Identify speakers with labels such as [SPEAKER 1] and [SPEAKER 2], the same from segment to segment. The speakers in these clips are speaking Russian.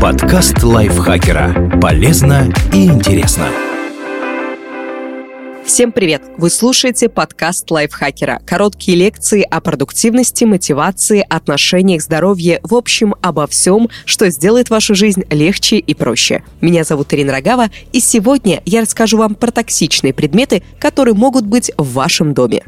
[SPEAKER 1] Подкаст лайфхакера. Полезно и интересно.
[SPEAKER 2] Всем привет! Вы слушаете подкаст лайфхакера. Короткие лекции о продуктивности, мотивации, отношениях, здоровье, в общем, обо всем, что сделает вашу жизнь легче и проще. Меня зовут Ирина Рогава, и сегодня я расскажу вам про токсичные предметы, которые могут быть в вашем доме.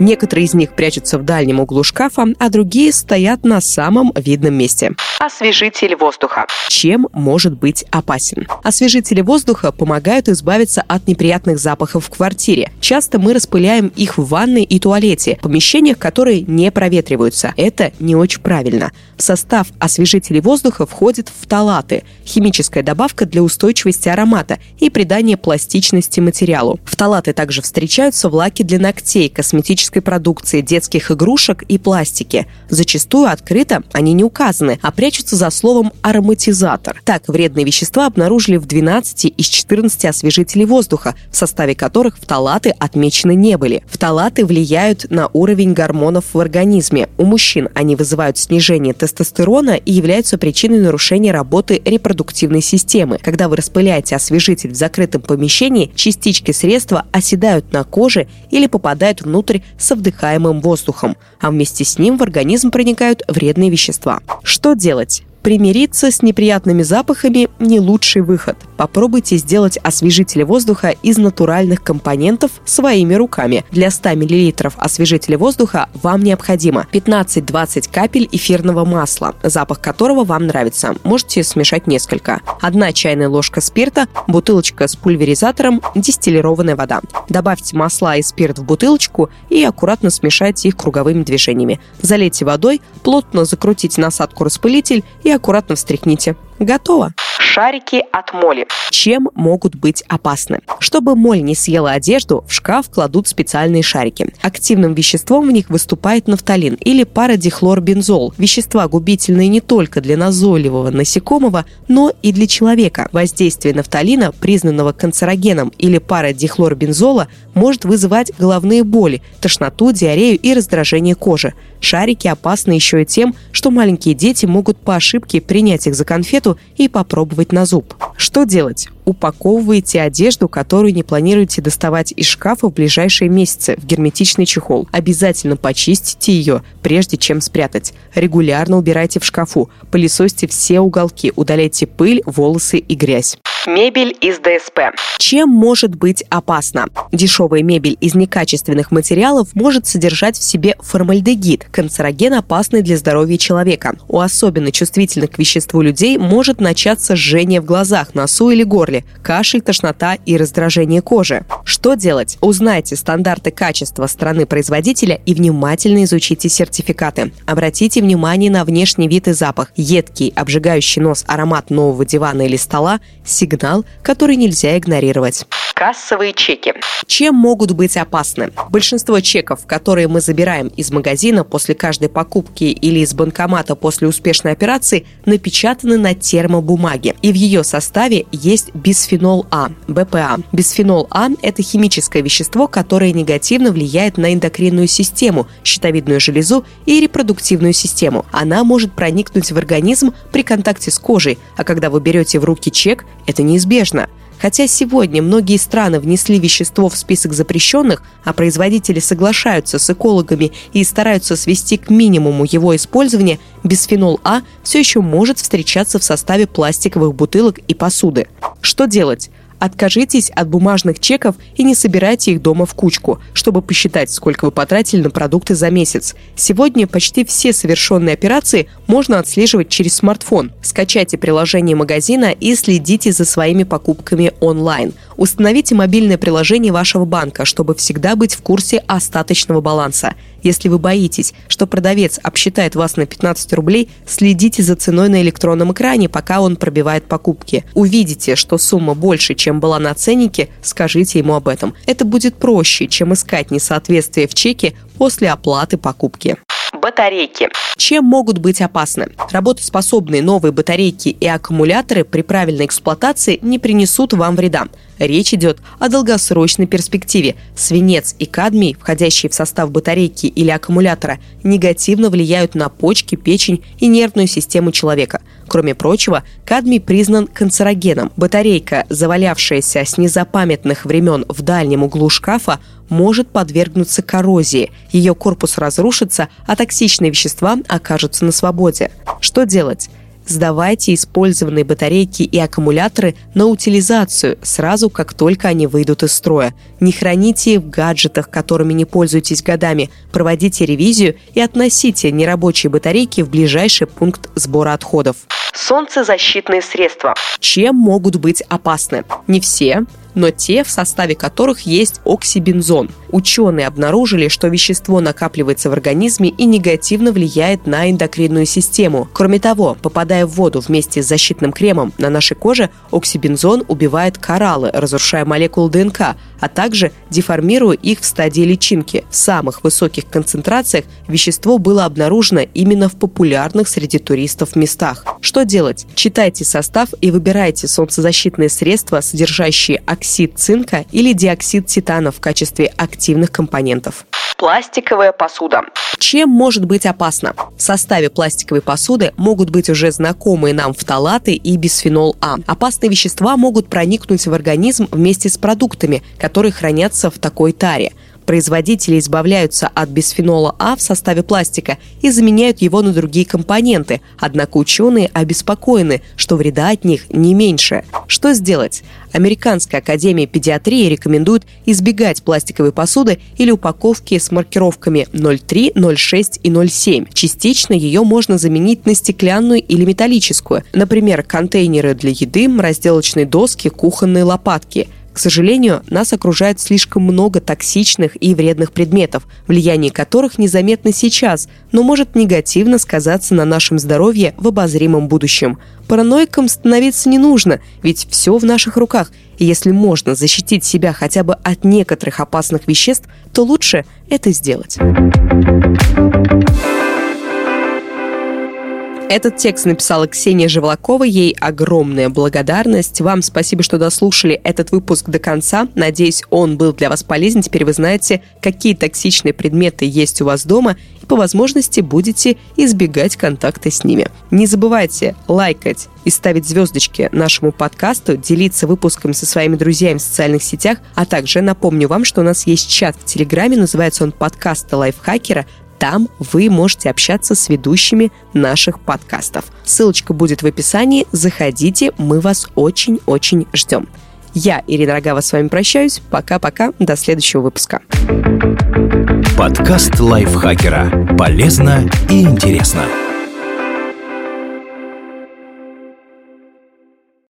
[SPEAKER 2] Некоторые из них прячутся в дальнем углу шкафа, а другие стоят на самом видном месте. Освежитель воздуха. Чем может быть опасен? Освежители воздуха помогают избавиться от неприятных запахов в квартире. Часто мы распыляем их в ванной и туалете, помещениях, которые не проветриваются. Это не очень правильно. В состав освежителей воздуха входит фталаты – химическая добавка для устойчивости аромата и придания пластичности материалу. Фталаты также встречаются в лаке для ногтей, косметической косметической продукции, детских игрушек и пластики. Зачастую открыто они не указаны, а прячутся за словом «ароматизатор». Так, вредные вещества обнаружили в 12 из 14 освежителей воздуха, в составе которых фталаты отмечены не были. Фталаты влияют на уровень гормонов в организме. У мужчин они вызывают снижение тестостерона и являются причиной нарушения работы репродуктивной системы. Когда вы распыляете освежитель в закрытом помещении, частички средства оседают на коже или попадают внутрь со вдыхаемым воздухом, а вместе с ним в организм проникают вредные вещества. Что делать? Примириться с неприятными запахами – не лучший выход. Попробуйте сделать освежитель воздуха из натуральных компонентов своими руками. Для 100 мл освежителя воздуха вам необходимо 15-20 капель эфирного масла, запах которого вам нравится. Можете смешать несколько. Одна чайная ложка спирта, бутылочка с пульверизатором, дистиллированная вода. Добавьте масла и спирт в бутылочку и аккуратно смешайте их круговыми движениями. Залейте водой, плотно закрутите насадку-распылитель и аккуратно встряхните. Готово! Шарики от моли. Чем могут быть опасны? Чтобы моль не съела одежду, в шкаф кладут специальные шарики. Активным веществом в них выступает нафталин или парадихлорбензол. Вещества губительные не только для назойливого насекомого, но и для человека. Воздействие нафталина, признанного канцерогеном или парадихлорбензола, может вызывать головные боли, тошноту, диарею и раздражение кожи. Шарики опасны еще и тем, что маленькие дети могут по ошибке принять их за конфету и попробовать на зуб. Что делать? Упаковывайте одежду, которую не планируете доставать из шкафа в ближайшие месяцы в герметичный чехол. Обязательно почистите ее, прежде чем спрятать. Регулярно убирайте в шкафу, пылесосьте все уголки, удаляйте пыль, волосы и грязь. Мебель из ДСП. Чем может быть опасно? Дешевая мебель из некачественных материалов может содержать в себе формальдегид, канцероген, опасный для здоровья человека. У особенно чувствительных к веществу людей может начаться жжение в глазах, носу или горле, кашель, тошнота и раздражение кожи. Что делать? Узнайте стандарты качества страны-производителя и внимательно изучите сертификаты. Обратите внимание на внешний вид и запах. Едкий, обжигающий нос аромат нового дивана или стола – сигнал, который нельзя игнорировать. Кассовые чеки. Чем могут быть опасны? Большинство чеков, которые мы забираем из магазина после каждой покупки или из банкомата после успешной операции, напечатаны на термобумаге. И в ее составе есть бисфенол А, БПА. Бисфенол А – это химическое вещество, которое негативно влияет на эндокринную систему, щитовидную железу и репродуктивную систему. Она может проникнуть в организм при контакте с кожей, а когда вы берете в руки чек, это неизбежно. Хотя сегодня многие страны внесли вещество в список запрещенных, а производители соглашаются с экологами и стараются свести к минимуму его использование, бисфенол А все еще может встречаться в составе пластиковых бутылок и посуды. Что делать? Откажитесь от бумажных чеков и не собирайте их дома в кучку, чтобы посчитать, сколько вы потратили на продукты за месяц. Сегодня почти все совершенные операции можно отслеживать через смартфон. Скачайте приложение магазина и следите за своими покупками онлайн. Установите мобильное приложение вашего банка, чтобы всегда быть в курсе остаточного баланса. Если вы боитесь, что продавец обсчитает вас на 15 рублей, следите за ценой на электронном экране, пока он пробивает покупки. Увидите, что сумма больше, чем была на ценнике, скажите ему об этом. Это будет проще, чем искать несоответствие в чеке после оплаты покупки. Батарейки. Чем могут быть опасны? Работоспособные новые батарейки и аккумуляторы при правильной эксплуатации не принесут вам вреда. Речь идет о долгосрочной перспективе. Свинец и кадмий, входящие в состав батарейки или аккумулятора, негативно влияют на почки, печень и нервную систему человека. Кроме прочего, кадмий признан канцерогеном. Батарейка, завалявшаяся с незапамятных времен в дальнем углу шкафа, может подвергнуться коррозии. Ее корпус разрушится, а токсичные вещества окажутся на свободе. Что делать? Сдавайте использованные батарейки и аккумуляторы на утилизацию сразу, как только они выйдут из строя. Не храните в гаджетах, которыми не пользуетесь годами. Проводите ревизию и относите нерабочие батарейки в ближайший пункт сбора отходов. Солнцезащитные средства. Чем могут быть опасны? Не все, но те, в составе которых есть оксибензон. Ученые обнаружили, что вещество накапливается в организме и негативно влияет на эндокринную систему. Кроме того, попадая в воду вместе с защитным кремом на нашей коже, оксибензон убивает кораллы, разрушая молекулы ДНК, а также деформируя их в стадии личинки. В самых высоких концентрациях вещество было обнаружено именно в популярных среди туристов местах. Что делать? Читайте состав и выбирайте солнцезащитные средства, содержащие оксид цинка или диоксид титана в качестве активных компонентов. Пластиковая посуда. Чем может быть опасно? В составе пластиковой посуды могут быть уже знакомые нам фталаты и бисфенол А. Опасные вещества могут проникнуть в организм вместе с продуктами, которые хранятся в такой таре. Производители избавляются от бисфенола А в составе пластика и заменяют его на другие компоненты, однако ученые обеспокоены, что вреда от них не меньше. Что сделать? Американская академия педиатрии рекомендует избегать пластиковой посуды или упаковки с маркировками 03, 06 и 07. Частично ее можно заменить на стеклянную или металлическую, например, контейнеры для еды, разделочные доски, кухонные лопатки – к сожалению, нас окружает слишком много токсичных и вредных предметов, влияние которых незаметно сейчас, но может негативно сказаться на нашем здоровье в обозримом будущем. Параноикам становиться не нужно, ведь все в наших руках, и если можно защитить себя хотя бы от некоторых опасных веществ, то лучше это сделать. Этот текст написала Ксения Живлакова. Ей огромная благодарность. Вам спасибо, что дослушали этот выпуск до конца. Надеюсь, он был для вас полезен. Теперь вы знаете, какие токсичные предметы есть у вас дома и по возможности будете избегать контакта с ними. Не забывайте лайкать и ставить звездочки нашему подкасту, делиться выпуском со своими друзьями в социальных сетях, а также напомню вам, что у нас есть чат в Телеграме, называется он «Подкаста лайфхакера», там вы можете общаться с ведущими наших подкастов. Ссылочка будет в описании. Заходите, мы вас очень-очень ждем. Я, Ирина Рогава, с вами прощаюсь. Пока-пока. До следующего выпуска.
[SPEAKER 1] Подкаст лайфхакера. Полезно и интересно.